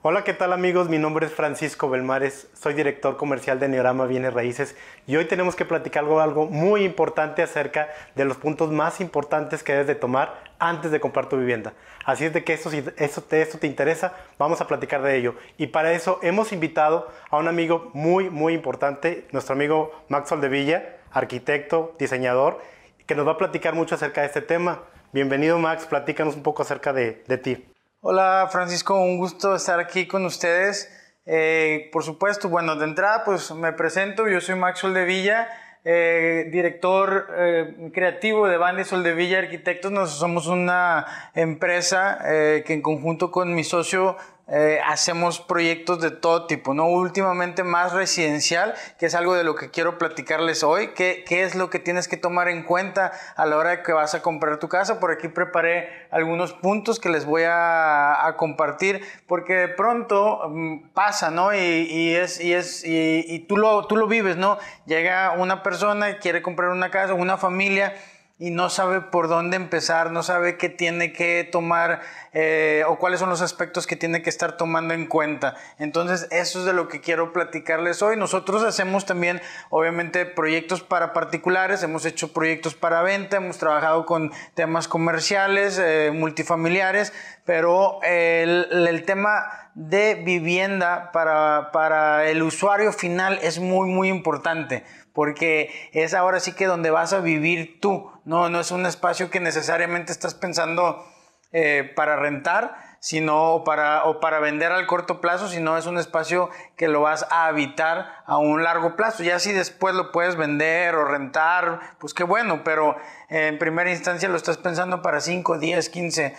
Hola, ¿qué tal amigos? Mi nombre es Francisco Belmares, soy director comercial de Neorama Bienes Raíces y hoy tenemos que platicar algo, algo muy importante acerca de los puntos más importantes que debes de tomar antes de comprar tu vivienda. Así es de que eso, si eso, te interesa, vamos a platicar de ello. Y para eso hemos invitado a un amigo muy, muy importante, nuestro amigo Max Villa, arquitecto, diseñador, que nos va a platicar mucho acerca de este tema. Bienvenido Max, platícanos un poco acerca de, de ti. Hola Francisco, un gusto estar aquí con ustedes. Eh, por supuesto, bueno, de entrada pues me presento, yo soy Max Soldevilla, eh, director eh, creativo de Banda Soldevilla Arquitectos. Nosotros somos una empresa que en conjunto con mi socio eh, hacemos proyectos de todo tipo, ¿no? Últimamente más residencial, que es algo de lo que quiero platicarles hoy, qué, qué es lo que tienes que tomar en cuenta a la hora que vas a comprar tu casa. Por aquí preparé algunos puntos que les voy a, a compartir, porque de pronto mm, pasa, ¿no? Y, y es, y, es, y, y, tú, lo, tú lo vives, ¿no? Llega una persona quiere comprar una casa, una familia, y no sabe por dónde empezar, no sabe qué tiene que tomar eh, o cuáles son los aspectos que tiene que estar tomando en cuenta. Entonces, eso es de lo que quiero platicarles hoy. Nosotros hacemos también, obviamente, proyectos para particulares, hemos hecho proyectos para venta, hemos trabajado con temas comerciales, eh, multifamiliares, pero el, el tema de vivienda para, para el usuario final es muy, muy importante porque es ahora sí que donde vas a vivir tú, no, no es un espacio que necesariamente estás pensando eh, para rentar, sino para, o para vender al corto plazo, sino es un espacio que lo vas a habitar a un largo plazo. Ya si después lo puedes vender o rentar, pues qué bueno, pero en primera instancia lo estás pensando para 5, 10, 15,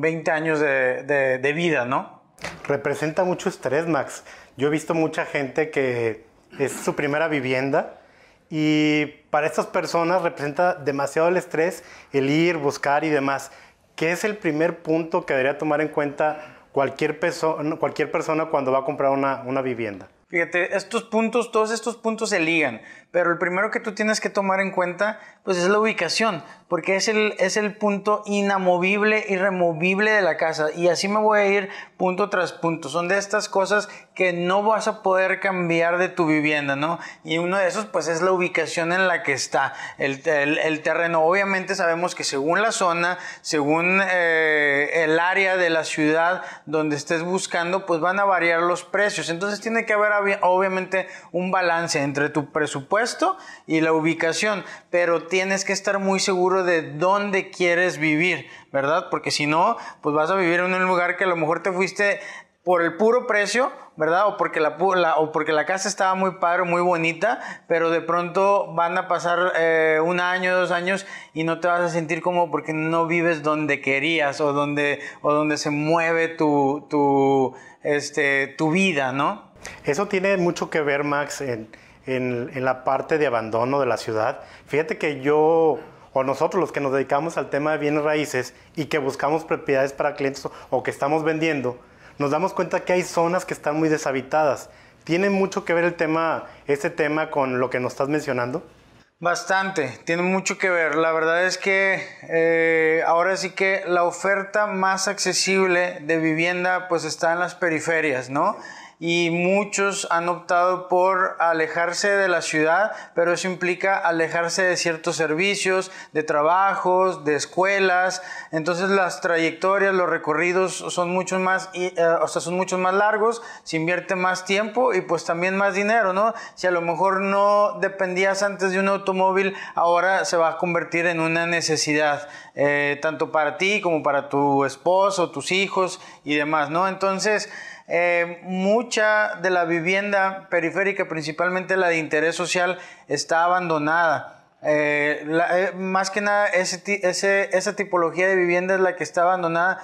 20 años de, de vida, ¿no? Representa mucho estrés, Max. Yo he visto mucha gente que es su primera vivienda y para estas personas representa demasiado el estrés el ir, buscar y demás. ¿Qué es el primer punto que debería tomar en cuenta cualquier, persona cuando va a comprar una, una vivienda? Fíjate, estos puntos, todos estos puntos se ligan, pero el primero que tú tienes que tomar en cuenta, pues es la ubicación, porque es el, es el punto inamovible, irremovible de la casa. Y así me voy a ir punto tras punto. Son de estas cosas que no vas a poder cambiar de tu vivienda, ¿no? Y uno de esos, pues es la ubicación en la que está el, el, terreno. Obviamente sabemos que según la zona, según eh, el área de la ciudad donde estés buscando, pues van a variar los precios. Entonces tiene que haber obviamente un balance entre tu presupuesto y la ubicación, pero tienes que estar muy seguro de dónde quieres vivir, ¿verdad? Porque si no, pues vas a vivir en un lugar que a lo mejor te fuiste por el puro precio, ¿verdad? O porque la, o porque la casa estaba muy padre, muy bonita, pero de pronto van a pasar eh, un año, dos años y no te vas a sentir como porque no vives donde querías o donde, o donde se mueve tu, tu, este, tu vida, ¿no? Eso tiene mucho que ver, Max, en, en, la parte de abandono de la ciudad. Fíjate que yo, o nosotros los que nos dedicamos al tema de bienes raíces y que buscamos propiedades para clientes o que estamos vendiendo, nos damos cuenta que hay zonas que están muy deshabitadas. ¿Tiene mucho que ver el tema, este tema con lo que nos estás mencionando? Bastante, tiene mucho que ver. La verdad es que eh, ahora sí que la oferta más accesible de vivienda pues está en las periferias, ¿no? Y muchos han optado por alejarse de la ciudad, pero eso implica alejarse de ciertos servicios, de trabajos, de escuelas. Entonces las trayectorias, los recorridos son muchos más, eh, o sea, son muchos más largos, se invierte más tiempo y pues también más dinero, ¿no? Si a lo mejor no dependías antes de un automóvil, ahora se va a convertir en una necesidad, eh, tanto para ti como para tu esposo, tus hijos y demás, ¿no? Entonces, eh, mucha de la vivienda periférica, principalmente la de interés social, está abandonada. Eh, eh, más que nada, esa tipología de vivienda es la que está abandonada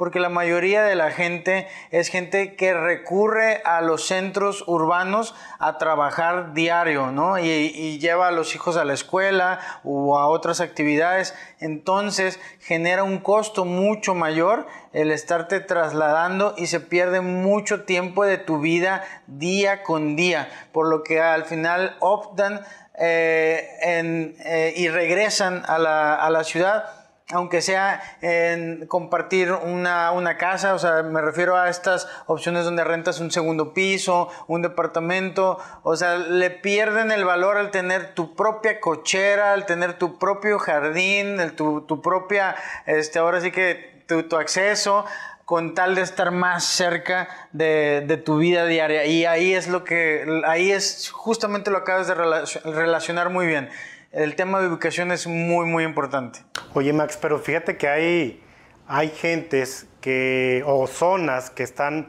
porque la mayoría de la gente es gente que recurre a los centros urbanos a trabajar diario, ¿no? Y, lleva a los hijos a la escuela o a otras actividades. Entonces genera un costo mucho mayor el estarte trasladando y se pierde mucho tiempo de tu vida día con día, por lo que al final optan eh, y regresan a la, a la ciudad aunque sea en compartir una, una, casa, o sea, me refiero a estas opciones donde rentas un segundo piso, un departamento, o sea, le pierden el valor al tener tu propia cochera, al tener tu propio jardín, el, tu, tu, propia, este, ahora sí que tu, tu acceso con tal de estar más cerca de, de, tu vida diaria. Y ahí es lo que, ahí es, justamente lo acabas de relacionar muy bien el tema de ubicación es muy, muy importante. Oye, Max, pero fíjate que hay, hay gentes que, o zonas que están,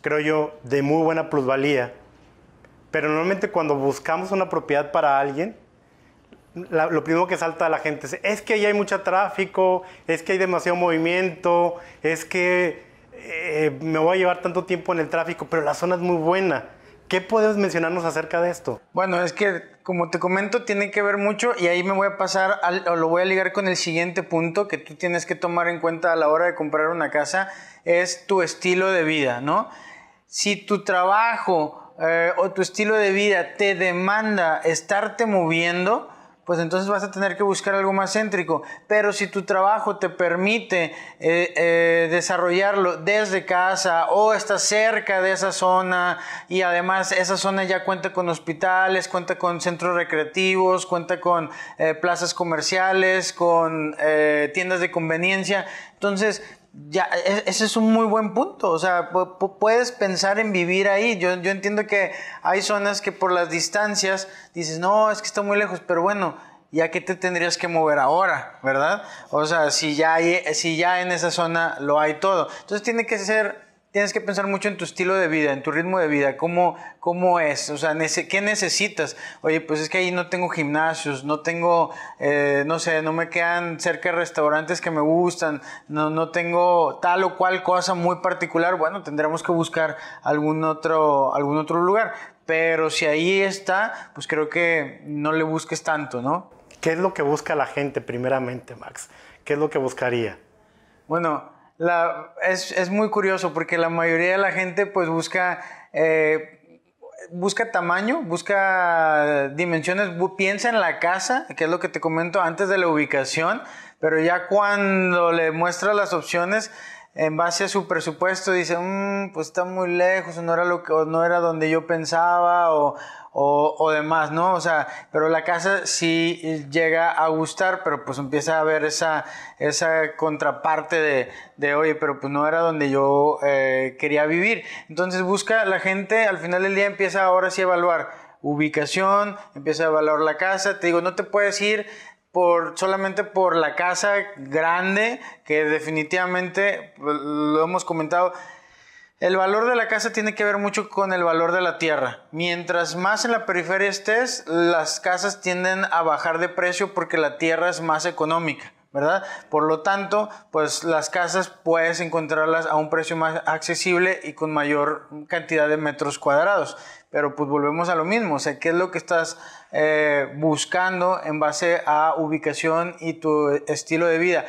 creo yo, de muy buena plusvalía, pero normalmente cuando buscamos una propiedad para alguien, lo primero que salta a la gente es, es que ahí hay mucho tráfico, es que hay demasiado movimiento, es que eh, me voy a llevar tanto tiempo en el tráfico, pero la zona es muy buena. ¿Qué puedes mencionarnos acerca de esto? Bueno, es que como te comento, tiene que ver mucho y ahí me voy a pasar, o lo voy a ligar con el siguiente punto que tú tienes que tomar en cuenta a la hora de comprar una casa, es tu estilo de vida, ¿no? Si tu trabajo eh, o tu estilo de vida te demanda estarte moviendo, pues entonces vas a tener que buscar algo más céntrico. Pero si tu trabajo te permite eh, eh, desarrollarlo desde casa o estás cerca de esa zona y además esa zona ya cuenta con hospitales, cuenta con centros recreativos, cuenta con eh, plazas comerciales, con tiendas de conveniencia, entonces ya, e, ese es un muy buen punto. O sea, puedes pensar en vivir ahí. Yo, yo entiendo que hay zonas que por las distancias dices, no, es que está muy lejos, pero bueno, ya que te tendrías que mover ahora, ¿verdad? O sea, si ya, hay, si ya en esa zona lo hay todo. Entonces tiene que ser tienes que pensar mucho en tu estilo de vida, en tu ritmo de vida, cómo, cómo es, o sea, ¿qué necesitas? Oye, pues es que ahí no tengo gimnasios, no tengo, eh, no sé, no me quedan cerca restaurantes que me gustan, no, no tengo tal o cual cosa muy particular, bueno, tendremos que buscar algún otro, algún otro lugar. Pero si ahí está, pues creo que no le busques tanto, ¿no? ¿Qué es lo que busca la gente primeramente, Max? ¿Qué es lo que buscaría? Bueno, la, es, es, muy curioso porque la mayoría de la gente pues busca, eh, busca tamaño, busca dimensiones, piensa en la casa, que es lo que te comento antes de la ubicación, pero ya cuando le muestra las opciones, en base a su presupuesto dice, mm, pues está muy lejos, no era, lo que, no era donde yo pensaba, o, o, demás, ¿no? O sea, pero la casa sí llega a gustar, pero pues empieza a haber esa, esa contraparte de, de, oye, pero pues no era donde yo eh, quería vivir. Entonces busca la gente, al final del día empieza ahora sí a evaluar ubicación, empieza a evaluar la casa, te digo, no te puedes ir por, solamente por la casa grande, que definitivamente, pues, lo hemos comentado, el valor de la casa tiene que ver mucho con el valor de la tierra. Mientras más en la periferia estés, las casas tienden a bajar de precio porque la tierra es más económica, ¿verdad? Por lo tanto, pues las casas puedes encontrarlas a un precio más accesible y con mayor cantidad de metros cuadrados. Pero pues volvemos a lo mismo, o sea, ¿qué es lo que estás eh, buscando en base a ubicación y tu estilo de vida?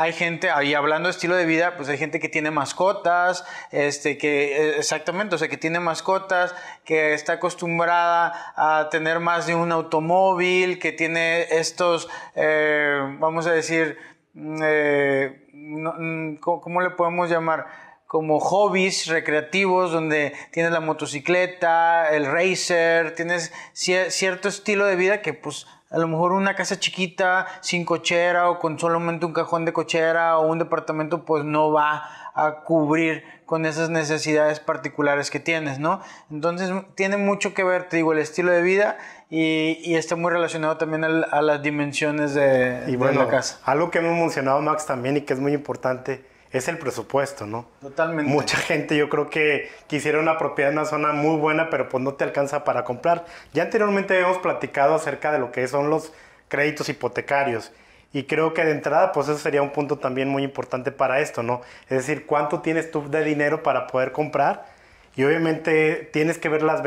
Hay gente, ahí hablando de estilo de vida, pues hay gente que tiene mascotas, este, que eh, exactamente, o sea, que tiene mascotas, que está acostumbrada a tener más de un automóvil, que tiene estos, eh, vamos a decir, mm, eh, mm, ¿cómo le podemos llamar? como hobbies recreativos donde tienes la motocicleta, el racer, tienes cierto estilo de vida que pues a lo mejor una casa chiquita, sin cochera o con solamente un cajón de cochera o un departamento, pues no va a cubrir con esas necesidades particulares que tienes, ¿no? Entonces tiene mucho que ver, te digo, el estilo de vida y, está muy relacionado también a, las dimensiones de, y bueno, de la casa. Algo que hemos mencionado, Max, también y que es muy importante es el presupuesto, ¿no? Totalmente. Mucha gente yo creo que quisiera una propiedad en una zona muy buena, pero pues no te alcanza para comprar. Ya anteriormente hemos platicado acerca de lo que son los créditos hipotecarios. Y creo que de entrada, pues eso sería un punto también muy importante para esto, ¿no? Es decir, cuánto tienes tú de dinero para poder comprar. Y obviamente tienes que ver las,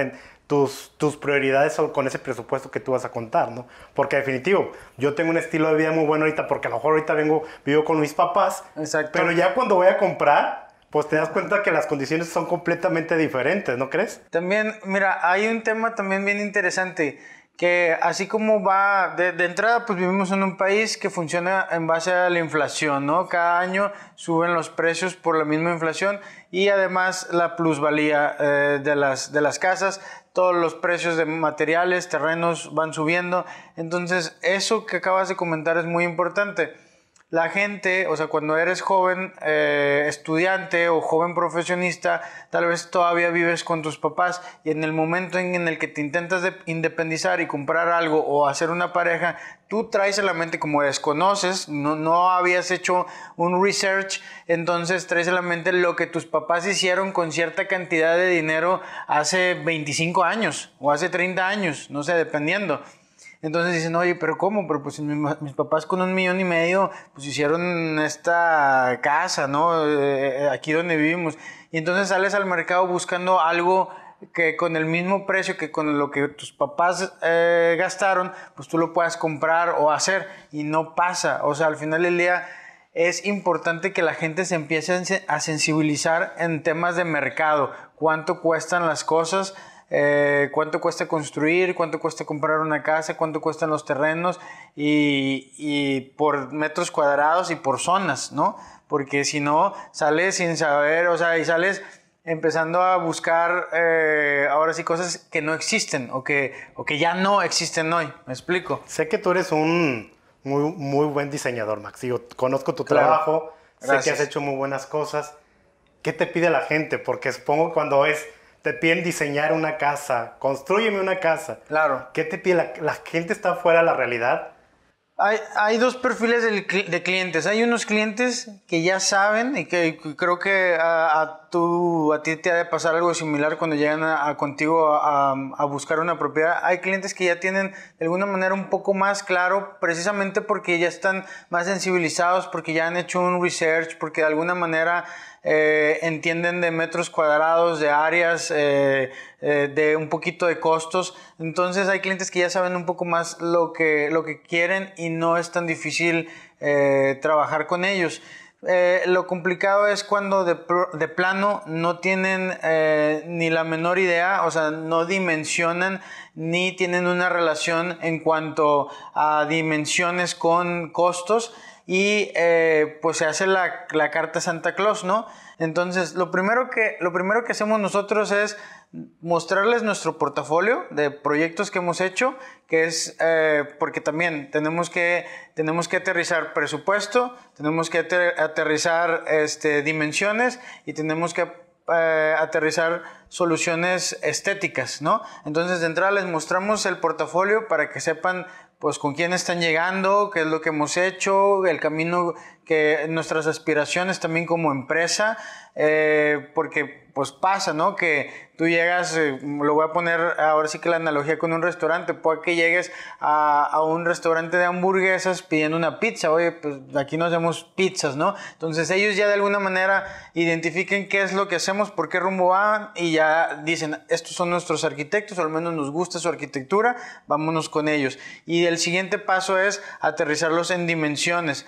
tus, tus prioridades con ese presupuesto que tú vas a contar, ¿no? Porque definitivo, yo tengo un estilo de vida muy bueno ahorita porque a lo mejor ahorita vengo, vivo con mis papás, Exacto. pero ya cuando voy a comprar, pues te das cuenta que las condiciones son completamente diferentes, ¿no crees? También, mira, hay un tema también bien interesante que así como va, de, entrada pues vivimos en un país que funciona en base a la inflación, ¿no? Cada año suben los precios por la misma inflación y además la plusvalía eh, de, las, de las casas, todos los precios de materiales, terrenos van subiendo, entonces eso que acabas de comentar es muy importante la gente, o sea, cuando eres joven eh, estudiante o joven profesionista, tal vez todavía vives con tus papás y en el momento en, el que te intentas independizar y comprar algo o hacer una pareja, tú traes a la mente como desconoces, no, no habías hecho un research, entonces traes a la mente lo que tus papás hicieron con cierta cantidad de dinero hace 25 años o hace 30 años, no sé, dependiendo. Entonces dicen, oye, pero ¿cómo? Pero pues mis, papás con un millón y medio, pues hicieron esta casa, ¿no? Eh, aquí donde vivimos. Y entonces sales al mercado buscando algo que con el mismo precio que con lo que tus papás eh, gastaron, pues tú lo puedas comprar o hacer. Y no pasa. O sea, al final del día es importante que la gente se empiece a sensibilizar en temas de mercado. Cuánto cuestan las cosas eh, cuánto cuesta construir, cuánto cuesta comprar una casa, cuánto cuestan los terrenos y, por metros cuadrados y por zonas, ¿no? Porque si no, sales sin saber, o sea, y sales empezando a buscar eh, ahora sí cosas que no existen o que, o que ya no existen hoy. ¿Me explico? Sé que tú eres un muy, muy buen diseñador, Max. Digo, conozco tu trabajo, sé que has hecho muy buenas cosas. ¿Qué te pide la gente? Porque supongo cuando es te piden diseñar una casa, construyeme una casa. Claro. ¿Qué te pide? La, la gente está fuera de la realidad hay, dos perfiles de, clientes. Hay unos clientes que ya saben y que creo que a, a, ti te ha de pasar algo similar cuando llegan a, contigo a, buscar una propiedad. Hay clientes que ya tienen de alguna manera un poco más claro, precisamente porque ya están más sensibilizados, porque ya han hecho un research, porque de alguna manera eh, entienden de metros cuadrados, de áreas, eh, eh, de un poquito de costos. Entonces hay clientes que ya saben un poco más lo que, lo que quieren y no es tan difícil trabajar con ellos. lo complicado es cuando de, de plano no tienen ni la menor idea, o sea, no dimensionan ni tienen una relación en cuanto a dimensiones con costos y eh, pues se hace la, la, carta Santa Claus, ¿no? Entonces, lo primero, que, lo primero que hacemos nosotros es mostrarles nuestro portafolio de proyectos que hemos hecho, que es eh, porque también tenemos que, tenemos que aterrizar presupuesto, tenemos que aterrizar este, dimensiones y tenemos que eh, aterrizar soluciones estéticas, ¿no? Entonces, de entrada les mostramos el portafolio para que sepan pues con quién están llegando, qué es lo que hemos hecho, el camino que nuestras aspiraciones también como empresa, eh, porque pues pasa, ¿no? Que tú llegas, eh, lo voy a poner ahora sí que la analogía con un restaurante, puede que llegues a, un restaurante de hamburguesas pidiendo una pizza, oye, pues aquí nos hacemos pizzas, ¿no? Entonces ellos ya de alguna manera identifiquen qué es lo que hacemos, por qué rumbo van y ya dicen, estos son nuestros arquitectos, o al menos nos gusta su arquitectura, vámonos con ellos. Y el siguiente paso es aterrizarlos en dimensiones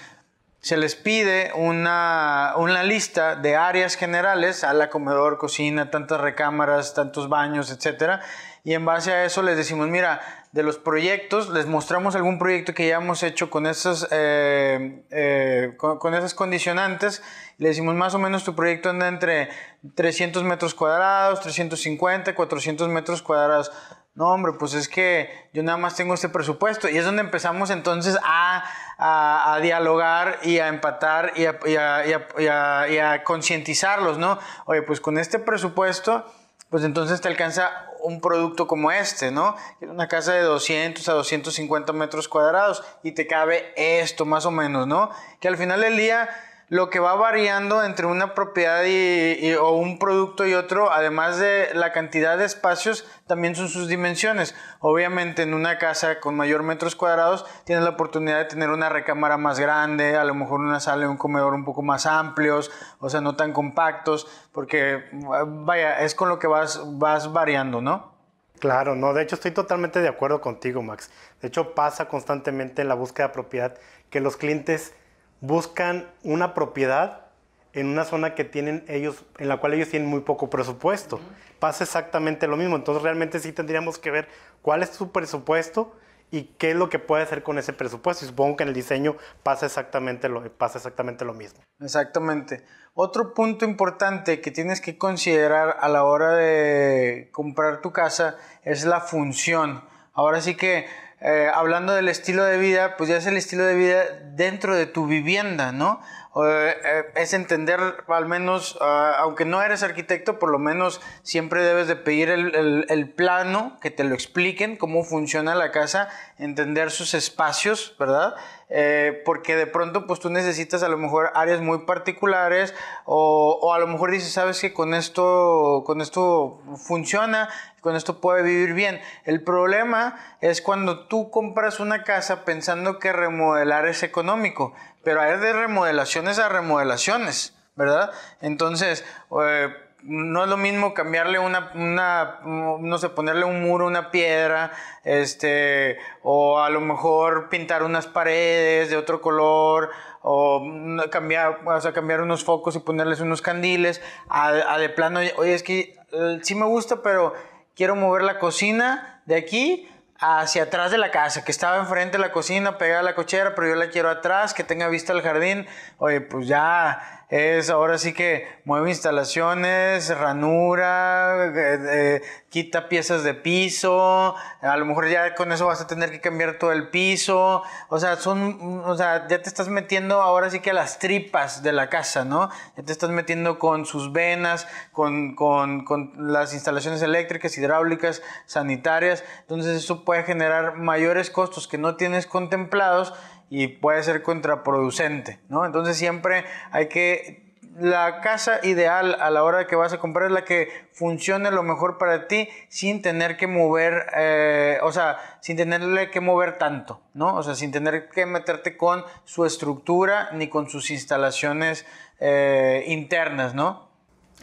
se les pide una, lista de áreas generales, a la comedor, cocina, tantas recámaras, tantos baños, etc. Y en base a eso les decimos, mira, de los proyectos, les mostramos algún proyecto que ya hemos hecho con esas, eh, eh, con, esas condicionantes. Le decimos, más o menos tu proyecto anda entre 300 metros cuadrados, 350, 400 metros cuadrados. No, hombre, pues es que yo nada más tengo este presupuesto. Y es donde empezamos entonces a, a, dialogar y a empatar y a, y a, y a concientizarlos, ¿no? Oye, pues con este presupuesto, pues entonces te alcanza un producto como este, ¿no? Una casa de 200 a 250 metros cuadrados y te cabe esto más o menos, ¿no? Que al final del día lo que va variando entre una propiedad y, o un producto y otro, además de la cantidad de espacios, también son sus dimensiones. Obviamente en una casa con mayor metros cuadrados tienes la oportunidad de tener una recámara más grande, a lo mejor una sala y un comedor un poco más amplios, o sea, no tan compactos, porque vaya, es con lo que vas, vas variando, ¿no? Claro, no, de hecho estoy totalmente de acuerdo contigo, Max. De hecho pasa constantemente en la búsqueda de propiedad que los clientes buscan una propiedad en una zona que tienen ellos, en la cual ellos tienen muy poco presupuesto. Pasa exactamente lo mismo. Entonces realmente sí tendríamos que ver cuál es su presupuesto y qué es lo que puede hacer con ese presupuesto. Y supongo que en el diseño pasa exactamente lo, pasa exactamente lo mismo. Exactamente. Otro punto importante que tienes que considerar a la hora de comprar tu casa es la función. Ahora sí que eh, hablando del estilo de vida, pues ya es el estilo de vida dentro de tu vivienda, ¿no? Eh, es entender, al menos, ah, aunque no eres arquitecto, por lo menos siempre debes de pedir el, el, plano, que te lo expliquen, cómo funciona la casa, entender sus espacios, ¿verdad? Eh, porque de pronto pues tú necesitas a lo mejor áreas muy particulares o, o, a lo mejor dices, sabes que con esto, con esto funciona, con esto puede vivir bien. El problema es cuando tú compras una casa pensando que remodelar es económico pero hay de remodelaciones a remodelaciones, ¿verdad? Entonces, eh, no es lo mismo cambiarle una, una, no sé, ponerle un muro, una piedra, este, o a lo mejor pintar unas paredes de otro color, o cambiar, o sea, cambiar unos focos y ponerles unos candiles, a, de plano, oye, es que eh, sí me gusta, pero quiero mover la cocina de aquí hacia atrás de la casa, que estaba enfrente de la cocina, pegada a la cochera, pero yo la quiero atrás, que tenga vista al jardín. Oye, pues ya es ahora sí que mueve instalaciones, ranura, eh, eh, quita piezas de piso, a lo mejor ya con eso vas a tener que cambiar todo el piso, o sea, son, o sea, ya te estás metiendo ahora sí que a las tripas de la casa, ¿no? Ya te estás metiendo con sus venas, con, con, con las instalaciones eléctricas, hidráulicas, sanitarias, entonces eso puede generar mayores costos que no tienes contemplados y puede ser contraproducente, ¿no? Entonces siempre hay que la casa ideal a la hora que vas a comprar es la que funcione lo mejor para ti sin tener que mover, eh, o sea, sin tenerle que mover tanto, ¿no? O sea, sin tener que meterte con su estructura ni con sus instalaciones eh, internas, ¿no?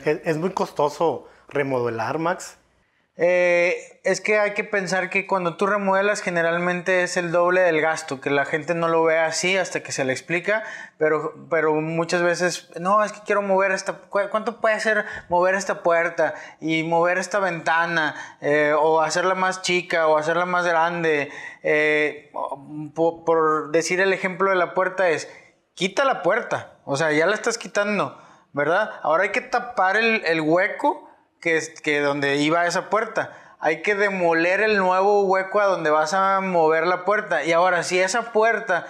Es muy costoso remodelar, Max. Eh, es que hay que pensar que cuando tú remodelas generalmente es el doble del gasto, que la gente no lo ve así hasta que se le explica, pero, pero muchas veces, no, es que quiero mover esta, ¿cuánto puede ser mover esta puerta y mover esta ventana eh, o hacerla más chica o hacerla más grande? Eh, por, decir el ejemplo de la puerta es, quita la puerta, o sea, ya la estás quitando, ¿verdad? Ahora hay que tapar el, el hueco que, que donde iba esa puerta. Hay que demoler el nuevo hueco a donde vas a mover la puerta. Y ahora, si esa puerta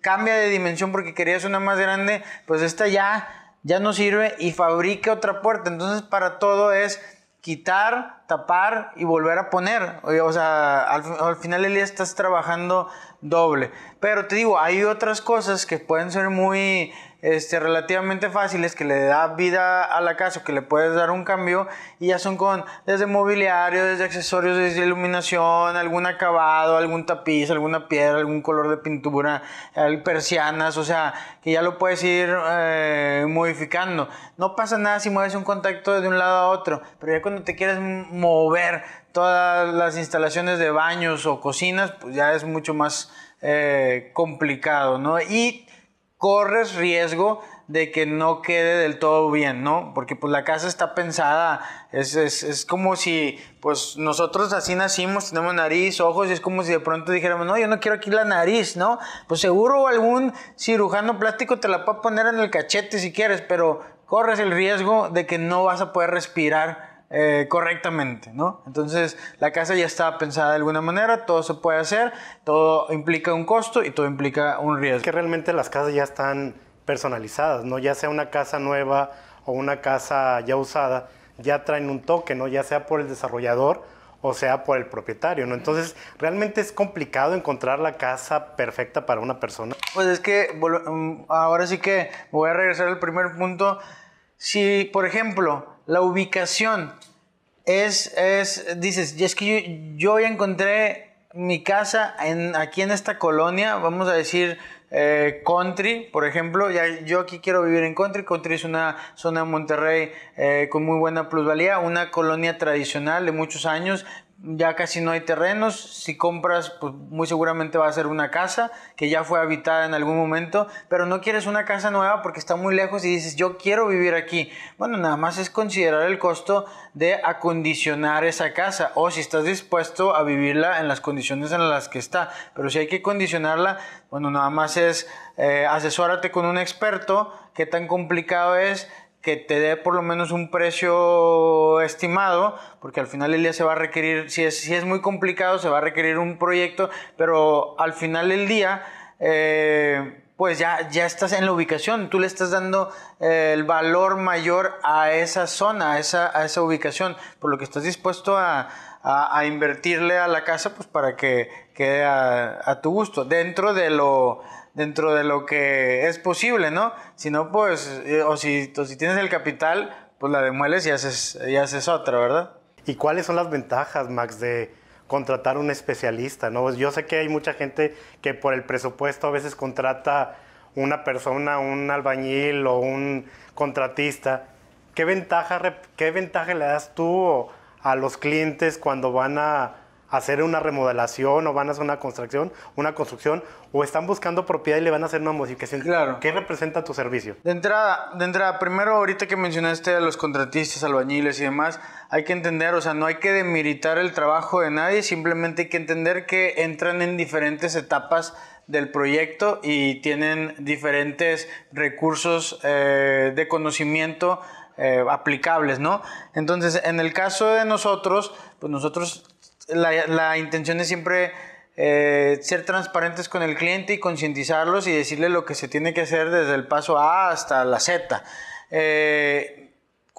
cambia de dimensión porque querías una más grande, pues esta ya, ya no sirve y fabrica otra puerta. Entonces, para todo es quitar, tapar y volver a poner. O sea, al, al final del día estás trabajando doble. Pero te digo, hay otras cosas que pueden ser muy este, relativamente fáciles que le da vida a la casa, que le puedes dar un cambio y ya son con desde mobiliario, desde accesorios, desde iluminación, algún acabado, algún tapiz, alguna piedra, algún color de pintura, persianas, o sea, que ya lo puedes ir eh, modificando. No pasa nada si mueves un contacto de un lado a otro, pero ya cuando te quieres mover todas las instalaciones de baños o cocinas, pues ya es mucho más eh, complicado, ¿no? Y corres riesgo de que no quede del todo bien, ¿no? Porque pues la casa está pensada, es, es, es, como si pues nosotros así nacimos, tenemos nariz, ojos, y es como si de pronto dijéramos, no, yo no quiero aquí la nariz, ¿no? Pues seguro algún cirujano plástico te la puede poner en el cachete si quieres, pero corres el riesgo de que no vas a poder respirar eh, correctamente, ¿no? Entonces la casa ya está pensada de alguna manera, todo se puede hacer, todo implica un costo y todo implica un riesgo. que realmente las casas ya están personalizadas, ¿no? Ya sea una casa nueva o una casa ya usada, ya traen un toque, ¿no? Ya sea por el desarrollador o sea por el propietario, ¿no? Entonces, realmente es complicado encontrar la casa perfecta para una persona. Pues es que mm, ahora sí que voy a regresar al primer punto. Si, por ejemplo, la ubicación. Es, es dices, es que yo, ya encontré mi casa en, aquí en esta colonia, vamos a decir eh, country, por ejemplo, ya, yo aquí quiero vivir en country, country es una zona de Monterrey eh, con muy buena plusvalía, una colonia tradicional de muchos años, ya casi no hay terrenos. Si compras, pues muy seguramente va a ser una casa que ya fue habitada en algún momento, pero no quieres una casa nueva porque está muy lejos y dices, yo quiero vivir aquí. Bueno, nada más es considerar el costo de acondicionar esa casa o si estás dispuesto a vivirla en las condiciones en las que está. Pero si hay que condicionarla, bueno, nada más es eh, con un experto, qué tan complicado es que te dé por lo menos un precio estimado, porque al final del día se va a requerir, si es, si es muy complicado, se va a requerir un proyecto, pero al final del día, eh, pues ya, ya estás en la ubicación, tú le estás dando eh, el valor mayor a esa zona, a esa, a esa ubicación, por lo que estás dispuesto a, a, invertirle a la casa, pues para que quede a, a tu gusto, dentro de lo dentro de lo que es posible, ¿no? Si no, pues, eh, o si, si tienes el capital, pues la demueles y haces, y haces otra, ¿verdad? ¿Y cuáles son las ventajas, Max, de contratar un especialista? ¿no? Yo sé que hay mucha gente que por el presupuesto a veces contrata una persona, un albañil o un contratista. ¿Qué ventaja, qué ventaja le das tú a los clientes cuando van a hacer una remodelación o van a hacer una construcción, una construcción o están buscando propiedad y le van a hacer una modificación. Claro. ¿Qué representa tu servicio? De entrada, de entrada, primero ahorita que mencionaste a los contratistas, albañiles y demás, hay que entender, o sea, no hay que demeritar el trabajo de nadie, simplemente hay que entender que entran en diferentes etapas del proyecto y tienen diferentes recursos eh, de conocimiento eh, aplicables, ¿no? Entonces, en el caso de nosotros, pues nosotros la, intención es siempre eh, ser transparentes con el cliente y concientizarlos y decirle lo que se tiene que hacer desde el paso A hasta la Z. Eh,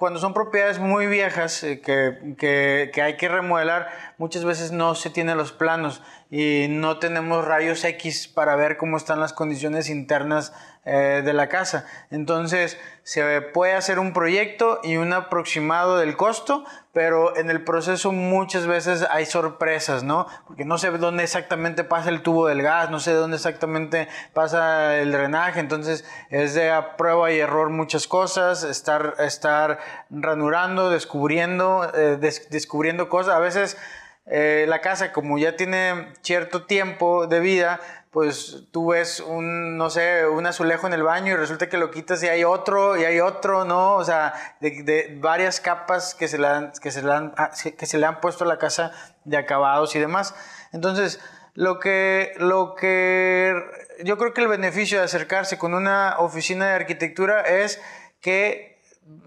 cuando son propiedades muy viejas eh, que, que, hay que remodelar, muchas veces no se tienen los planos y no tenemos rayos X para ver cómo están las condiciones internas eh, de la casa. Entonces se puede hacer un proyecto y un aproximado del costo, pero en el proceso muchas veces hay sorpresas, ¿no? Porque no sé dónde exactamente pasa el tubo del gas, no sé dónde exactamente pasa el drenaje, entonces es de prueba y error muchas cosas, estar, estar ranurando, descubriendo, eh, descubriendo cosas. A veces eh, la casa como ya tiene cierto tiempo de vida, pues tú ves un, no sé, un azulejo en el baño y resulta que lo quitas y hay otro y hay otro, ¿no? O sea, de, varias capas que se, le han, que, se le han, ah, que se le han puesto a la casa de acabados y demás. Entonces, lo que, lo que yo creo que el beneficio de acercarse con una oficina de arquitectura es que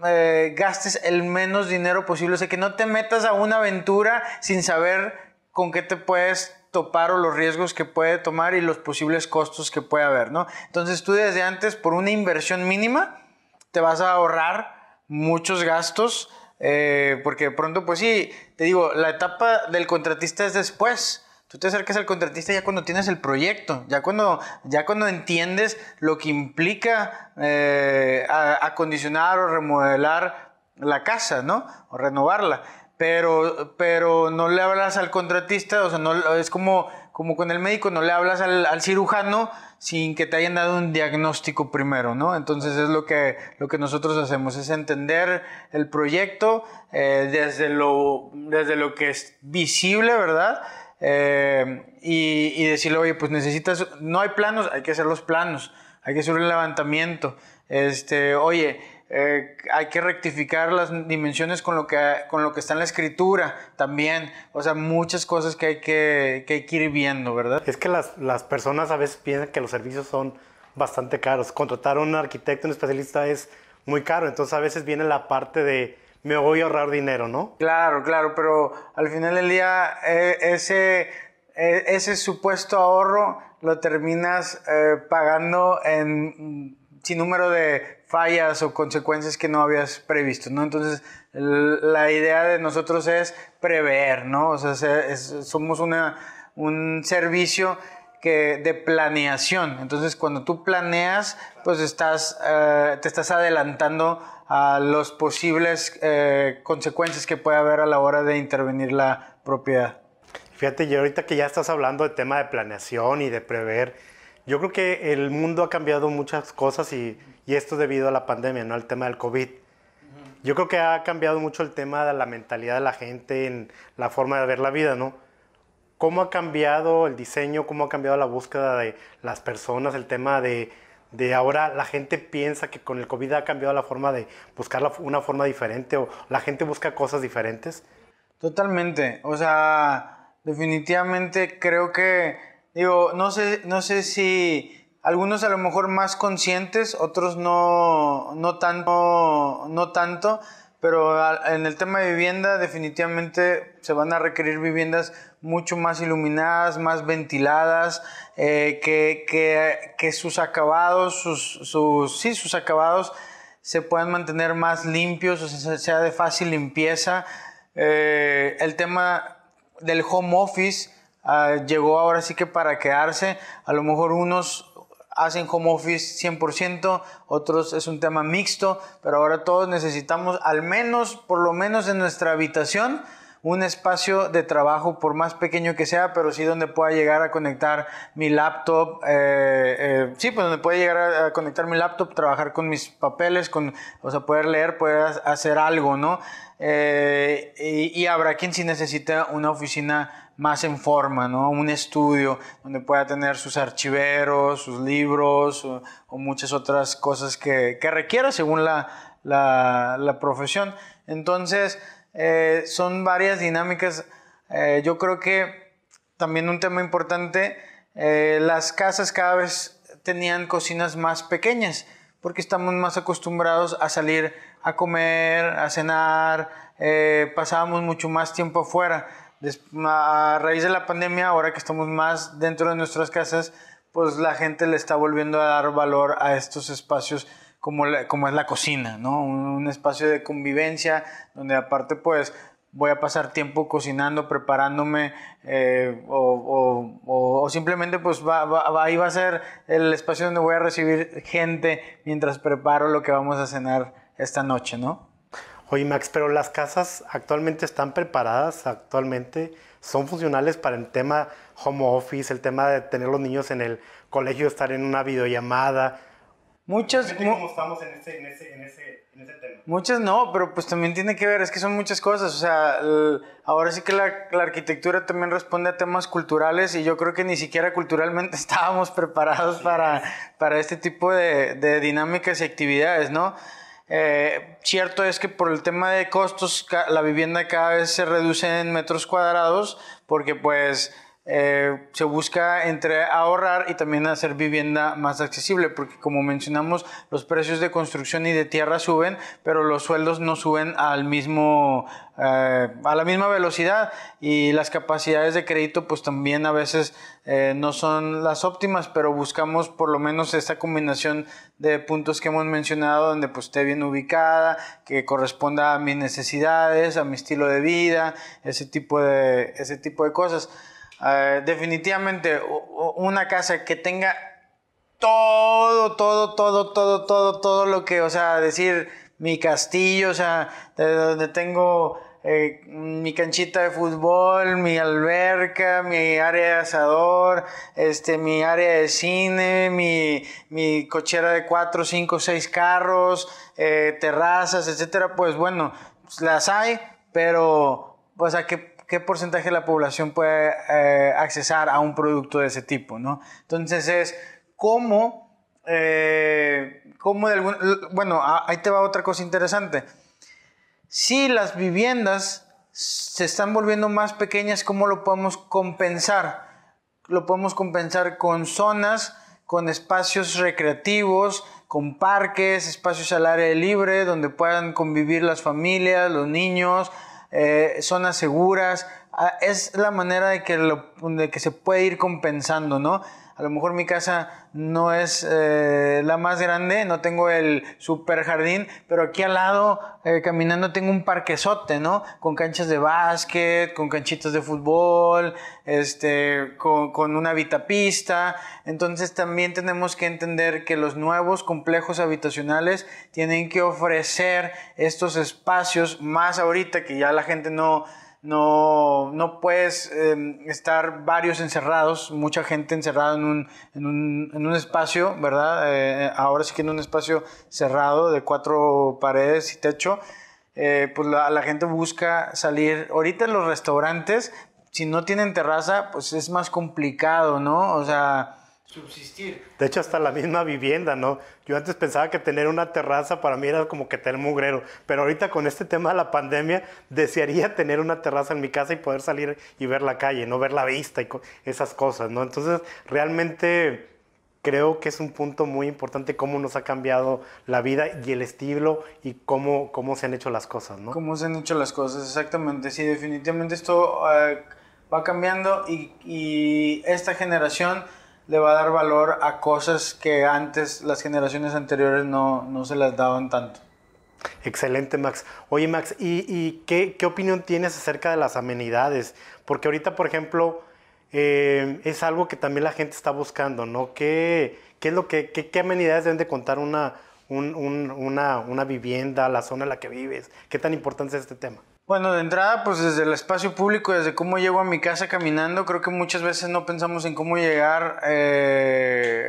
eh, gastes el menos dinero posible, o sea, que no te metas a una aventura sin saber con qué te puedes topar o los riesgos que puede tomar y los posibles costos que puede haber, ¿no? Entonces tú desde antes, por una inversión mínima, te vas a ahorrar muchos gastos, eh, porque de pronto, pues sí, te digo, la etapa del contratista es después. Tú te acercas al contratista ya cuando tienes el proyecto, ya cuando, ya cuando entiendes lo que implica eh, acondicionar o remodelar la casa, ¿no? O renovarla pero, pero no le hablas al contratista, o sea, no, es como, como con el médico, no le hablas al, cirujano sin que te hayan dado un diagnóstico primero, ¿no? Entonces es lo que, lo que nosotros hacemos, es entender el proyecto eh, desde, lo, desde lo que es visible, ¿verdad? Eh, y, y decirle, oye, pues necesitas, no hay planos, hay que hacer los planos, hay que hacer un levantamiento. Este, oye, eh, hay que rectificar las dimensiones con lo, que, con lo que está en la escritura también. O sea, muchas cosas que hay que, que, hay que ir viendo, ¿verdad? Es que las, las, personas a veces piensan que los servicios son bastante caros. Contratar a un arquitecto, un especialista es muy caro. Entonces a veces viene la parte de me voy a ahorrar dinero, ¿no? Claro, claro, pero al final del día eh, ese, eh, ese supuesto ahorro lo terminas pagando en sin número de fallas o consecuencias que no habías previsto, ¿no? Entonces, la idea de nosotros es prever, ¿no? O sea, somos una, un servicio que, de planeación. Entonces, cuando tú planeas, pues estás, eh, te estás adelantando a las posibles eh, consecuencias que puede haber a la hora de intervenir la propiedad. Fíjate, y ahorita que ya estás hablando de tema de planeación y de prever, yo creo que el mundo ha cambiado muchas cosas y, y esto debido a la pandemia, ¿no? Al tema del COVID. Yo creo que ha cambiado mucho el tema de la mentalidad de la gente, en la forma de ver la vida, ¿no? ¿Cómo ha cambiado el diseño? ¿Cómo ha cambiado la búsqueda de las personas? El tema de, de ahora la gente piensa que con el COVID ha cambiado la forma de buscar una forma diferente o la gente busca cosas diferentes. Totalmente. O sea, definitivamente creo que, digo, no sé, no sé si algunos a lo mejor más conscientes, otros no, no, tanto, no tanto, pero en el tema de vivienda definitivamente se van a requerir viviendas mucho más iluminadas, más ventiladas, eh, que, que, que, sus acabados, sus, sus, sí, sus acabados se puedan mantener más limpios, o sea, sea de fácil limpieza. Eh, el tema del home office ah, llegó ahora sí que para quedarse. A lo mejor unos hacen home office 100%, otros es un tema mixto, pero ahora todos necesitamos al menos, por lo menos en nuestra habitación, un espacio de trabajo, por más pequeño que sea, pero sí donde pueda llegar a conectar mi laptop, eh, eh, sí, pues donde pueda llegar a, conectar mi laptop, trabajar con mis papeles, con, o sea, poder leer, poder hacer algo, ¿no? Eh, y, habrá quien sí necesita una oficina más en forma, ¿no? Un estudio donde pueda tener sus archiveros, sus libros o, muchas otras cosas que, que requiera según la, la, la profesión. Entonces, eh, son varias dinámicas. Eh, yo creo que también un tema importante, eh, las casas cada vez tenían cocinas más pequeñas porque estamos más acostumbrados a salir a comer, a cenar, pasábamos mucho más tiempo afuera. a raíz de la pandemia, ahora que estamos más dentro de nuestras casas, pues la gente le está volviendo a dar valor a estos espacios como, como es la cocina, ¿no? Un, espacio de convivencia donde aparte pues voy a pasar tiempo cocinando, preparándome eh, o, o, simplemente pues va, va, ahí va a ser el espacio donde voy a recibir gente mientras preparo lo que vamos a cenar esta noche, ¿no? Oye Max, pero las casas actualmente están preparadas, actualmente son funcionales para el tema home office, el tema de tener los niños en el colegio, estar en una videollamada, Muchas. ¿Cómo estamos en ese, en, ese, en, ese, en ese, tema? Muchas no, pero pues también tiene que ver, es que son muchas cosas. O sea, ahora sí que la, la, arquitectura también responde a temas culturales y yo creo que ni siquiera culturalmente estábamos preparados para, para este tipo de, de, dinámicas y actividades, ¿no? Eh, cierto es que por el tema de costos, la vivienda cada vez se reduce en metros cuadrados porque pues eh, se busca entre ahorrar y también hacer vivienda más accesible, porque como mencionamos, los precios de construcción y de tierra suben, pero los sueldos no suben al mismo, eh, a la misma velocidad y las capacidades de crédito pues también a veces eh, no son las óptimas, pero buscamos por lo menos esta combinación de puntos que hemos mencionado, donde pues esté bien ubicada, que corresponda a mis necesidades, a mi estilo de vida, ese tipo de, ese tipo de cosas. Eh, definitivamente una casa que tenga todo, todo, todo, todo, todo, todo lo que, o sea, decir mi castillo, o sea, de donde tengo eh, mi canchita de fútbol, mi alberca, mi área de asador, este, mi área de cine, mi, mi cochera de cuatro, cinco, seis carros, eh, terrazas, etcétera, pues bueno, pues las hay, pero, pues a que qué porcentaje de la población puede eh, accesar a un producto de ese tipo, ¿no? Entonces es cómo, eh, cómo bueno, ahí te va otra cosa interesante. Si las viviendas se están volviendo más pequeñas, ¿cómo lo podemos compensar? Lo podemos compensar con zonas, con espacios recreativos, con parques, espacios al aire libre, donde puedan convivir las familias, los niños, eh, zonas seguras. Ah, es la manera de que, lo, de que se puede ir compensando, ¿no? A lo mejor mi casa no es eh, la más grande, no tengo el super jardín, pero aquí al lado, eh, caminando, tengo un parquezote, ¿no? Con canchas de básquet, con canchitas de fútbol, este, con, con una habitapista. Entonces también tenemos que entender que los nuevos complejos habitacionales tienen que ofrecer estos espacios más ahorita que ya la gente no no, no puedes em, estar varios encerrados, mucha gente encerrada en un, en un, en un espacio, ¿verdad? Eh, ahora sí que en un espacio cerrado de cuatro paredes y techo. eh, pues la, la gente busca salir. Ahorita en los restaurantes, si no tienen terraza, pues es más complicado, ¿no? O sea, subsistir. De hecho, hasta la misma vivienda, ¿no? Yo antes pensaba que tener una terraza para mí era como que tener mugrero, pero ahorita con este tema de la pandemia, desearía tener una terraza en mi casa y poder salir y ver la calle, no ver la vista y esas cosas, ¿no? Entonces, realmente creo que es un punto muy importante cómo nos ha cambiado la vida y el estilo y cómo, cómo se han hecho las cosas, ¿no? Cómo se han hecho las cosas, exactamente. Sí, definitivamente esto eh, va cambiando y, y, esta generación le va a dar valor a cosas que antes las generaciones anteriores no, no se las daban tanto. Excelente, Max. Oye, Max, ¿y, y qué, qué opinión tienes acerca de las amenidades? Porque ahorita, por ejemplo, eh, es algo que también la gente está buscando, ¿no? ¿Qué, qué es lo qué, qué, amenidades deben de contar una, un, un, una, una vivienda, la zona en la que vives? ¿Qué tan importante es este tema? Bueno, de entrada, pues desde el espacio público, desde cómo llego a mi casa caminando, creo que muchas veces no pensamos en cómo llegar, eh,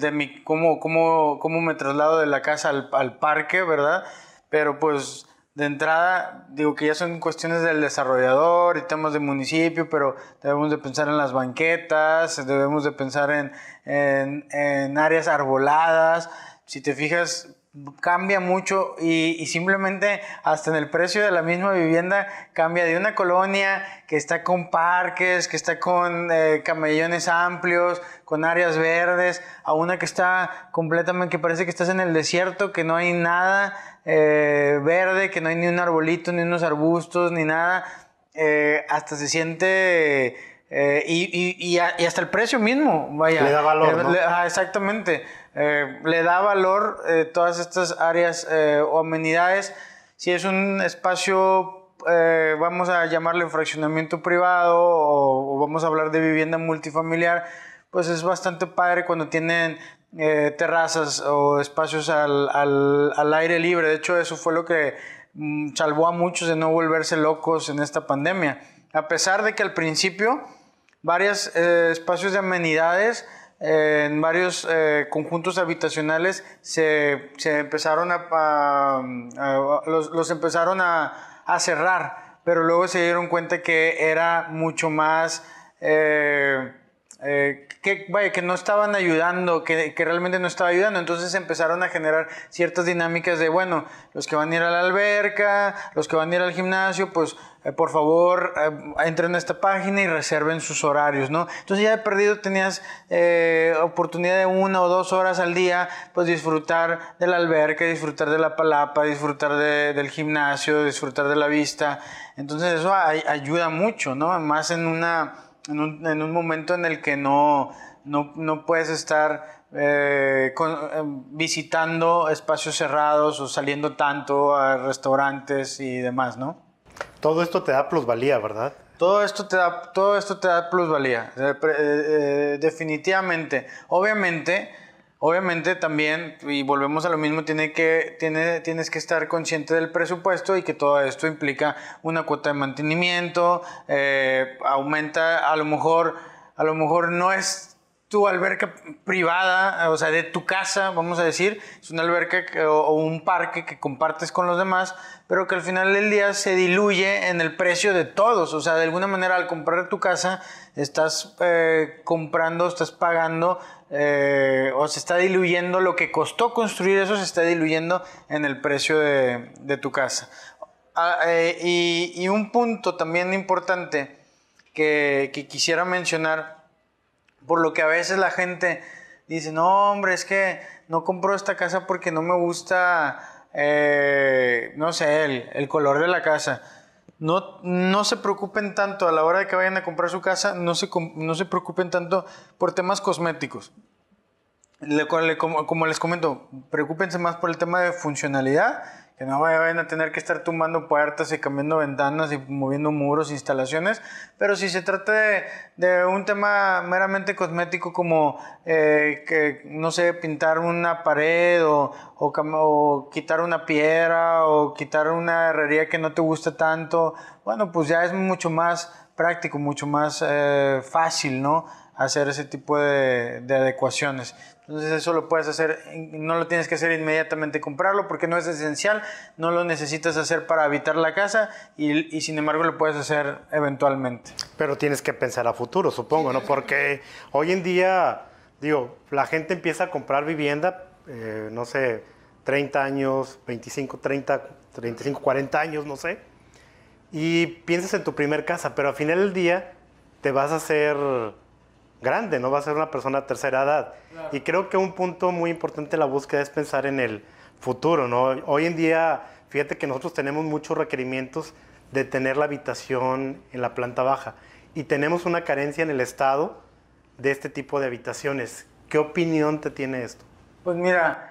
de, mi, cómo, cómo, cómo me traslado de la casa al, al parque, ¿verdad? Pero pues de entrada, digo que ya son cuestiones del desarrollador y temas de municipio, pero debemos de pensar en las banquetas, debemos de pensar en, en, en áreas arboladas. Si te fijas, cambia mucho y, y, simplemente hasta en el precio de la misma vivienda cambia de una colonia que está con parques, que está con eh, camellones amplios, con áreas verdes, a una que está completamente, que parece que estás en el desierto, que no hay nada eh, verde, que no hay ni un arbolito, ni unos arbustos, ni nada, eh, hasta se siente... Eh, y, y, y, hasta el precio mismo, vaya. Le da valor. ¿no? Le, ah, exactamente. Eh, le da valor eh, todas estas áreas eh, o amenidades. Si es un espacio, vamos a llamarle fraccionamiento privado o, o, vamos a hablar de vivienda multifamiliar, pues es bastante padre cuando tienen terrazas o espacios al, al, al, aire libre. De hecho, eso fue lo que mm, salvó a muchos de no volverse locos en esta pandemia. A pesar de que al principio varios espacios de amenidades en varios eh, conjuntos habitacionales se, se empezaron a, a, a los, los, empezaron a, a, cerrar, pero luego se dieron cuenta que era mucho más eh, eh, que, vaya, que no estaban ayudando, que, realmente no estaba ayudando. Entonces empezaron a generar ciertas dinámicas de, bueno, los que van a ir a la alberca, los que van a ir al gimnasio, pues eh, por favor eh, entren a esta página y reserven sus horarios, ¿no? Entonces ya he perdido, tenías eh, oportunidad de una o dos horas al día, pues disfrutar de la alberca, disfrutar de la palapa, disfrutar de, del gimnasio, disfrutar de la vista. Entonces eso ay, ayuda mucho, ¿no? Más en una en un, en un momento en el que no, no, no puedes estar eh, con, eh, visitando espacios cerrados o saliendo tanto a restaurantes y demás, ¿no? Todo esto te da plusvalía, ¿verdad? Todo esto te da, todo esto te da plusvalía, eh, eh, definitivamente. Obviamente, Obviamente también, y volvemos a lo mismo, tiene que, tiene, tienes que estar consciente del presupuesto y que todo esto implica una cuota de mantenimiento, eh, aumenta, a lo mejor, a lo mejor no es tu alberca privada, o sea, de tu casa, vamos a decir, es una alberca o, un parque que compartes con los demás, pero que al final del día se diluye en el precio de todos, o sea, de alguna manera al comprar tu casa estás eh, comprando, estás pagando eh, o se está diluyendo lo que costó construir eso, se está diluyendo en el precio de, tu casa. Ah, eh, y, un punto también importante que, quisiera mencionar, por lo que a veces la gente dice, no hombre, es que no compro esta casa porque no me gusta, eh, no sé, el, color de la casa. No, no, se preocupen tanto a la hora de que vayan a comprar su casa, no se, no se preocupen tanto por temas cosméticos. Le, como, les comento, preocúpense más por el tema de funcionalidad, que no vayan a tener que estar tumbando puertas y cambiando ventanas y moviendo muros, instalaciones, pero si se trata de, de un tema meramente cosmético como, eh, que, no sé, pintar una pared o, o, o, quitar una piedra o quitar una herrería que no te gusta tanto, bueno, pues ya es mucho más práctico, mucho más eh, fácil, ¿no? Hacer ese tipo de, de adecuaciones. Entonces eso lo puedes hacer, no lo tienes que hacer inmediatamente comprarlo porque no es esencial, no lo necesitas hacer para habitar la casa y, y, sin embargo lo puedes hacer eventualmente. Pero tienes que pensar a futuro, supongo, ¿no? Porque hoy en día, digo, la gente empieza a comprar vivienda, eh, no sé, 30 años, 25, 30, 35, 40 años, no sé, y piensas en tu primer casa, pero al final del día te vas a hacer grande, no vas a ser una persona de tercera edad. Y creo que un punto muy importante de la búsqueda es pensar en el futuro, ¿no? Hoy en día, fíjate que nosotros tenemos muchos requerimientos de tener la habitación en la planta baja y tenemos una carencia en el estado de este tipo de habitaciones. ¿Qué opinión te tiene esto? Pues mira,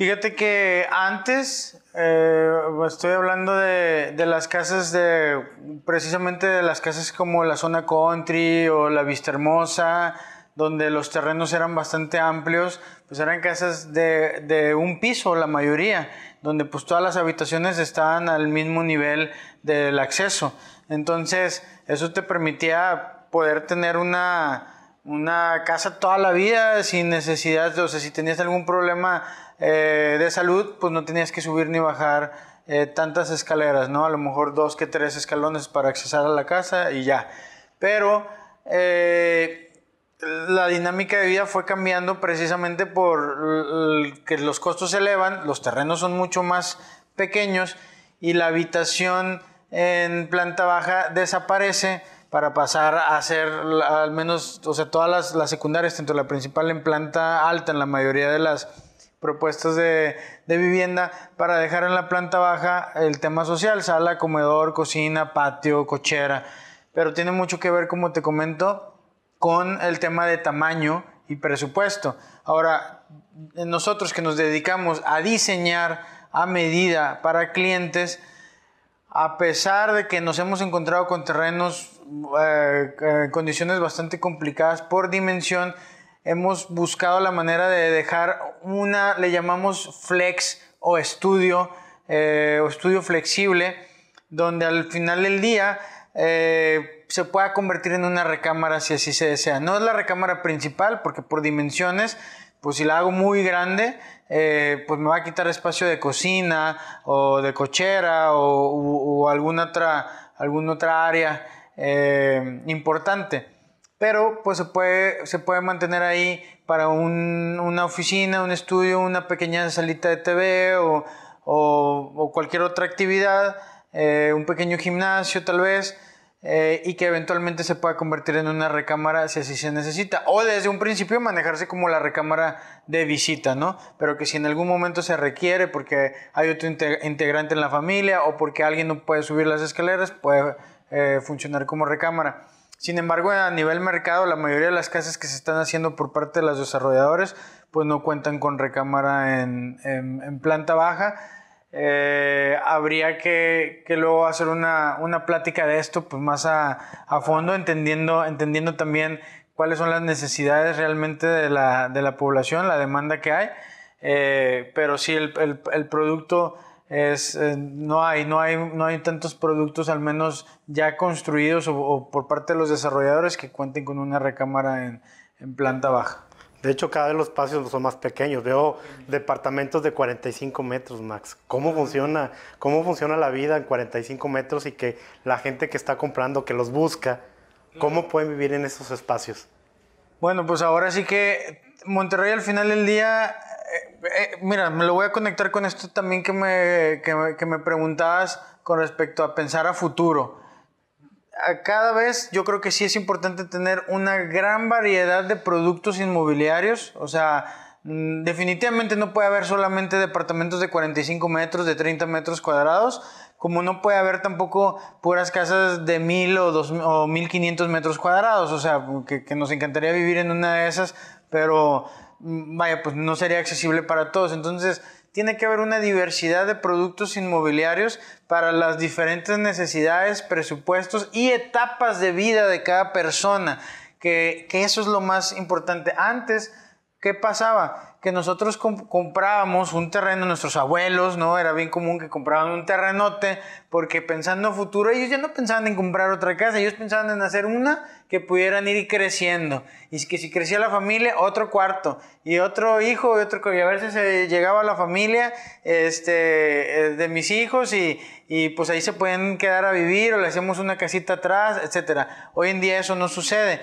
Fíjate que antes, eh, estoy hablando de, las casas de, precisamente de las casas como la zona country o la Vista Hermosa, donde los terrenos eran bastante amplios, pues eran casas de un piso, la mayoría, donde pues todas las habitaciones estaban al mismo nivel del acceso. Entonces, eso te permitía poder tener una, una casa toda la vida sin necesidad, o sea, si tenías algún problema eh, de salud, pues no tenías que subir ni bajar eh, tantas escaleras, ¿no? A lo mejor dos que tres escalones para accesar a la casa y ya. Pero eh, la dinámica de vida fue cambiando precisamente por que los costos se elevan, los terrenos son mucho más pequeños y la habitación en planta baja desaparece para pasar a hacer al menos, o sea, todas las, secundarias, tanto la principal en planta alta, en la mayoría de las propuestas de, vivienda, para dejar en la planta baja el tema social, sala, comedor, cocina, patio, cochera, pero tiene mucho que ver, como te comento, con el tema de tamaño y presupuesto. Ahora, nosotros que nos dedicamos a diseñar a medida para clientes, a pesar de que nos hemos encontrado con terrenos eh, condiciones bastante complicadas por dimensión, hemos buscado la manera de dejar una, le llamamos flex o estudio, eh, o estudio flexible, donde al final del día eh, se pueda convertir en una recámara si así se desea. No es la recámara principal, porque por dimensiones, pues si la hago muy grande, eh, pues me va a quitar espacio de cocina o de cochera o, alguna, otra, alguna otra área eh, importante. Pero pues se puede, se puede mantener ahí para una oficina, un estudio, una pequeña salita de TV o, o cualquier otra actividad, eh, un pequeño gimnasio tal vez. Eh, y que eventualmente se pueda convertir en una recámara si así se necesita. O desde un principio manejarse como la recámara de visita, ¿no? Pero que si en algún momento se requiere porque hay otro integrante en la familia o porque alguien no puede subir las escaleras, puede eh, funcionar como recámara. Sin embargo, a nivel mercado, la mayoría de las casas que se están haciendo por parte de los desarrolladores, pues no cuentan con recámara en, planta baja eh, habría que, luego hacer una, una, plática de esto pues más a, fondo, entendiendo, entendiendo también cuáles son las necesidades realmente de la, de la población, la demanda que hay. Eh, pero sí, el, el producto es, eh, no, hay, no, hay, no hay tantos productos, al menos ya construidos o, o, por parte de los desarrolladores, que cuenten con una recámara en, en planta baja. De hecho, cada vez los espacios son más pequeños. Veo departamentos de 45 metros, Max. ¿Cómo funciona, ¿Cómo funciona la vida en 45 metros y que la gente que está comprando, que los busca, cómo pueden vivir en esos espacios? Bueno, pues ahora sí que Monterrey al final del día, eh, eh, mira, me lo voy a conectar con esto también que me, que me, que me preguntabas con respecto a pensar a futuro cada vez yo creo que sí es importante tener una gran variedad de productos inmobiliarios. O sea, mm, definitivamente no puede haber solamente departamentos de 45 metros, de 30 metros cuadrados, como no puede haber tampoco puras casas de 1000 o, 2000, o 1500 metros cuadrados. O sea, que, que nos encantaría vivir en una de esas, pero vaya, pues no sería accesible para todos. Entonces, tiene que haber una diversidad de productos inmobiliarios para las diferentes necesidades, presupuestos y etapas de vida de cada persona, que, eso es lo más importante. Antes, ¿qué pasaba? Que nosotros comprábamos un terreno, nuestros abuelos, ¿no? Era bien común que compraban un terrenote porque pensando en futuro, ellos ya no pensaban en comprar otra casa, ellos pensaban en hacer una que pudieran ir creciendo. Y que si crecía la familia, otro cuarto. Y otro hijo, y otro Y a veces se llegaba a la familia este, eh, de mis hijos y, y pues ahí se pueden quedar a vivir o le hacemos una casita atrás, etc. Hoy en día eso no sucede.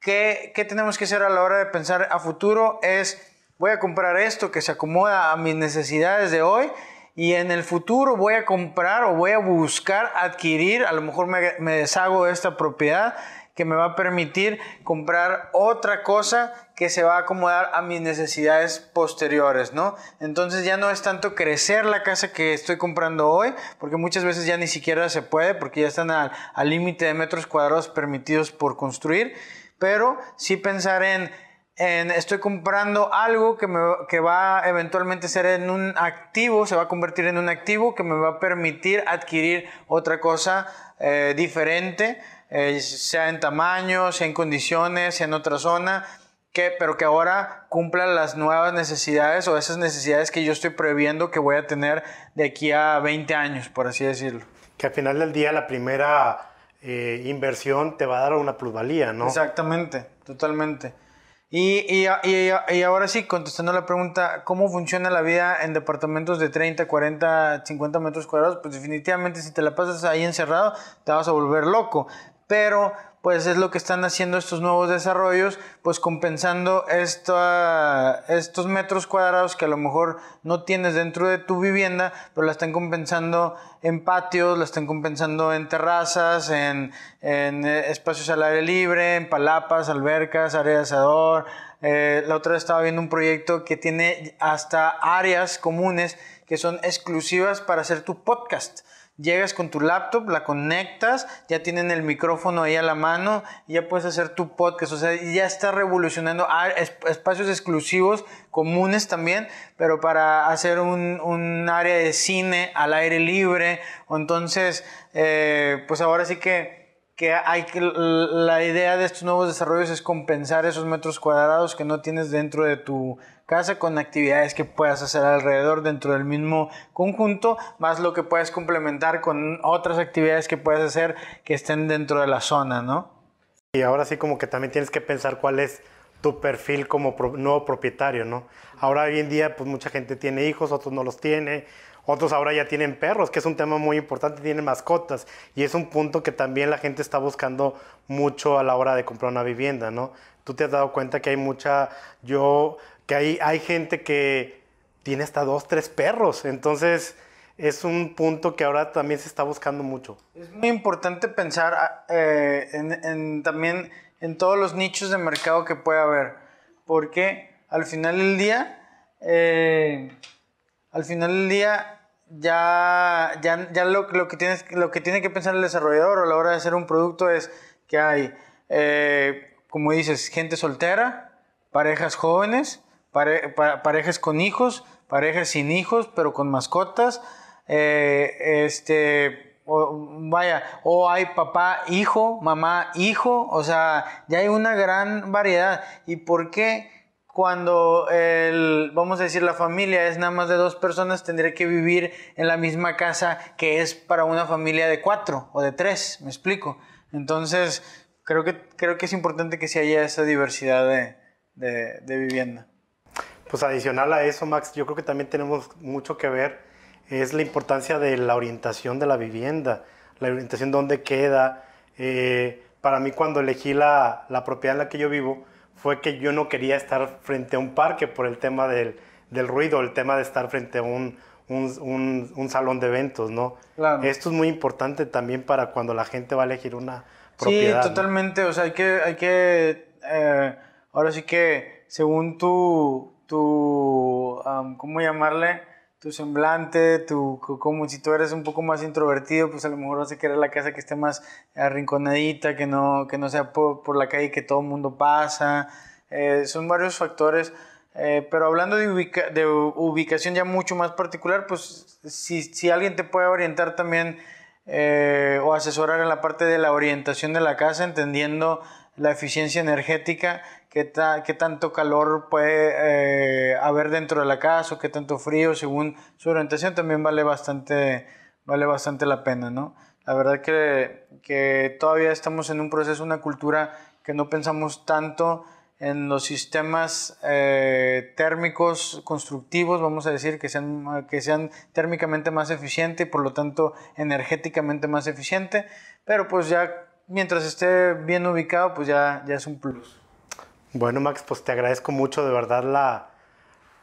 ¿Qué, ¿Qué tenemos que hacer a la hora de pensar a futuro? Es, voy a comprar esto que se acomoda a mis necesidades de hoy y en el futuro voy a comprar o voy a buscar adquirir, a lo mejor me, me deshago de esta propiedad que me va a permitir comprar otra cosa que se va a acomodar a mis necesidades posteriores, ¿no? Entonces ya no es tanto crecer la casa que estoy comprando hoy, porque muchas veces ya ni siquiera se puede, porque ya están al límite de metros cuadrados permitidos por construir, pero sí pensar en, en estoy comprando algo que, me, que va a ser en un activo, se va a convertir en un activo que me va a permitir adquirir otra cosa eh, diferente, eh, sea en tamaño, sea en condiciones, sea en otra zona, que, pero que ahora cumpla las nuevas necesidades o esas necesidades que yo estoy previendo que voy a tener de aquí a 20 años, por así decirlo. Que al final del día la primera eh, inversión te va a dar una plusvalía, ¿no? Exactamente, totalmente. Y, y, y, y, ahora sí, contestando la pregunta, ¿cómo funciona la vida en departamentos de 30, 40, 50 metros cuadrados? Pues definitivamente si te la pasas ahí encerrado, te vas a volver loco. Pero pues es lo que están haciendo estos nuevos desarrollos, pues compensando estos metros cuadrados que a lo mejor no tienes dentro de tu vivienda, pero la están compensando en patios, la están compensando en terrazas, en, eh, espacios al aire libre, en palapas, albercas, área de asador. Eh, la otra vez estaba viendo un proyecto que tiene hasta áreas comunes que son exclusivas para hacer tu podcast. Llegas con tu laptop, la conectas, ya tienen el micrófono ahí a la mano, y ya puedes hacer tu podcast. O sea, ya está revolucionando espacios exclusivos, comunes también, pero para hacer un, área de cine al aire libre. Entonces, eh, pues ahora sí que que hay que la idea de estos nuevos desarrollos es compensar esos metros cuadrados que no tienes dentro de tu casa con actividades que puedas hacer alrededor dentro del mismo conjunto, más lo que puedes complementar con otras actividades que puedes hacer que estén dentro de la zona, ¿no? Y ahora sí como que también tienes que pensar cuál es tu perfil como nuevo propietario, ¿no? Ahora hoy en día pues mucha gente tiene hijos, otros no los tiene, otros ahora ya tienen perros, que es un tema muy importante, tienen mascotas. Y es un punto que también la gente está buscando mucho a la hora de comprar una vivienda, ¿no? Tú te has dado cuenta que hay mucha, yo que hay, hay gente que tiene hasta dos, tres perros. Entonces, es un punto que ahora también se está buscando mucho. Es muy importante pensar ah, eh, en, también en todos los nichos de mercado que puede haber, porque al final del día, eh, al final del día, ya, ya, ya lo, lo, que tienes, lo que tiene que pensar el desarrollador a la hora de hacer un producto es que hay, eh, como dices, gente soltera, parejas jóvenes, parejas con hijos, parejas sin hijos, pero con mascotas. Eh, este, vaya, o hay papá, hijo, mamá, hijo, o sea, ya hay una gran variedad. ¿Y por qué cuando el, vamos a decir, la familia es nada más de dos personas, tendría que vivir en la misma casa que es para una familia de cuatro o de tres? ¿Me explico? Entonces, creo que, creo que es importante que se haya esa diversidad de vivienda. Pues adicional a eso, Max, yo creo que también tenemos mucho que ver, es la importancia de la orientación de la vivienda, la orientación de dónde queda. Eh, para mí cuando elegí la, la, propiedad en la que yo vivo, fue que yo no quería estar frente a un parque por el tema del, del ruido, el tema de estar frente a un, un, un, salón de eventos, ¿no? Claro. Esto es muy importante también para cuando la gente va a elegir una propiedad. Sí, totalmente, o sea, hay que, hay que eh, ahora sí que según tu, tu, ¿cómo llamarle? Tu semblante, tu, como si tú eres un poco más introvertido, pues a lo mejor vas a querer la casa que esté más arrinconadita, que no, que no sea por, la calle que todo el mundo pasa. Eh, son varios factores. Eh, pero hablando de, de, ubicación ya mucho más particular, pues si, si alguien te puede orientar también eh, o asesorar en la parte de la orientación de la casa, entendiendo la eficiencia energética, qué, qué tanto calor puede eh, haber dentro de la casa o qué tanto frío según su orientación, también vale bastante, vale bastante la pena, ¿no? La verdad que, que todavía estamos en un proceso, una cultura que no pensamos tanto en los sistemas eh, térmicos constructivos, vamos a decir, que sean, que sean térmicamente más eficientes y por lo tanto energéticamente más eficiente, pero pues ya mientras esté bien ubicado, pues ya, ya es un plus. Bueno, Max, pues te agradezco mucho de verdad la,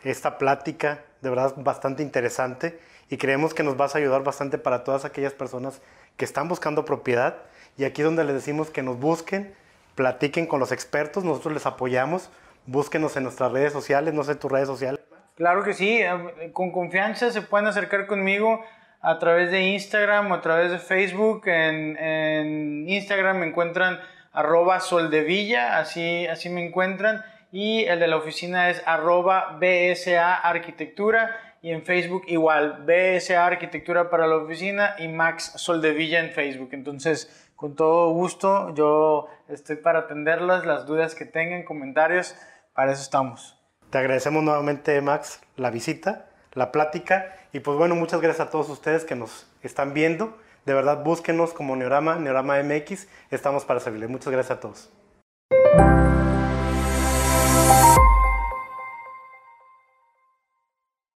esta plática, de verdad bastante interesante y creemos que nos vas a ayudar bastante para todas aquellas personas que están buscando propiedad y aquí es donde les decimos que nos busquen platiquen con los expertos, nosotros les apoyamos, búsquenos en nuestras redes sociales, no sé tus redes sociales. Claro que sí, eh, con confianza se pueden acercar conmigo a través de Instagram o a través de Facebook. En, Instagram me encuentran arroba soldevilla, así, así me encuentran. Y el de la oficina es arroba BSA Arquitectura. Y en Facebook igual, BSA Arquitectura para la oficina y Max Soldevilla en Facebook. Entonces, con todo gusto, yo estoy para atenderlas, las dudas que tengan, comentarios, para eso estamos. Te agradecemos nuevamente, Max, la visita, la plática y pues bueno, muchas gracias a todos ustedes que nos están viendo. De verdad, búsquenos como Neorama, Neorama MX. Estamos para servirles. Muchas gracias a todos.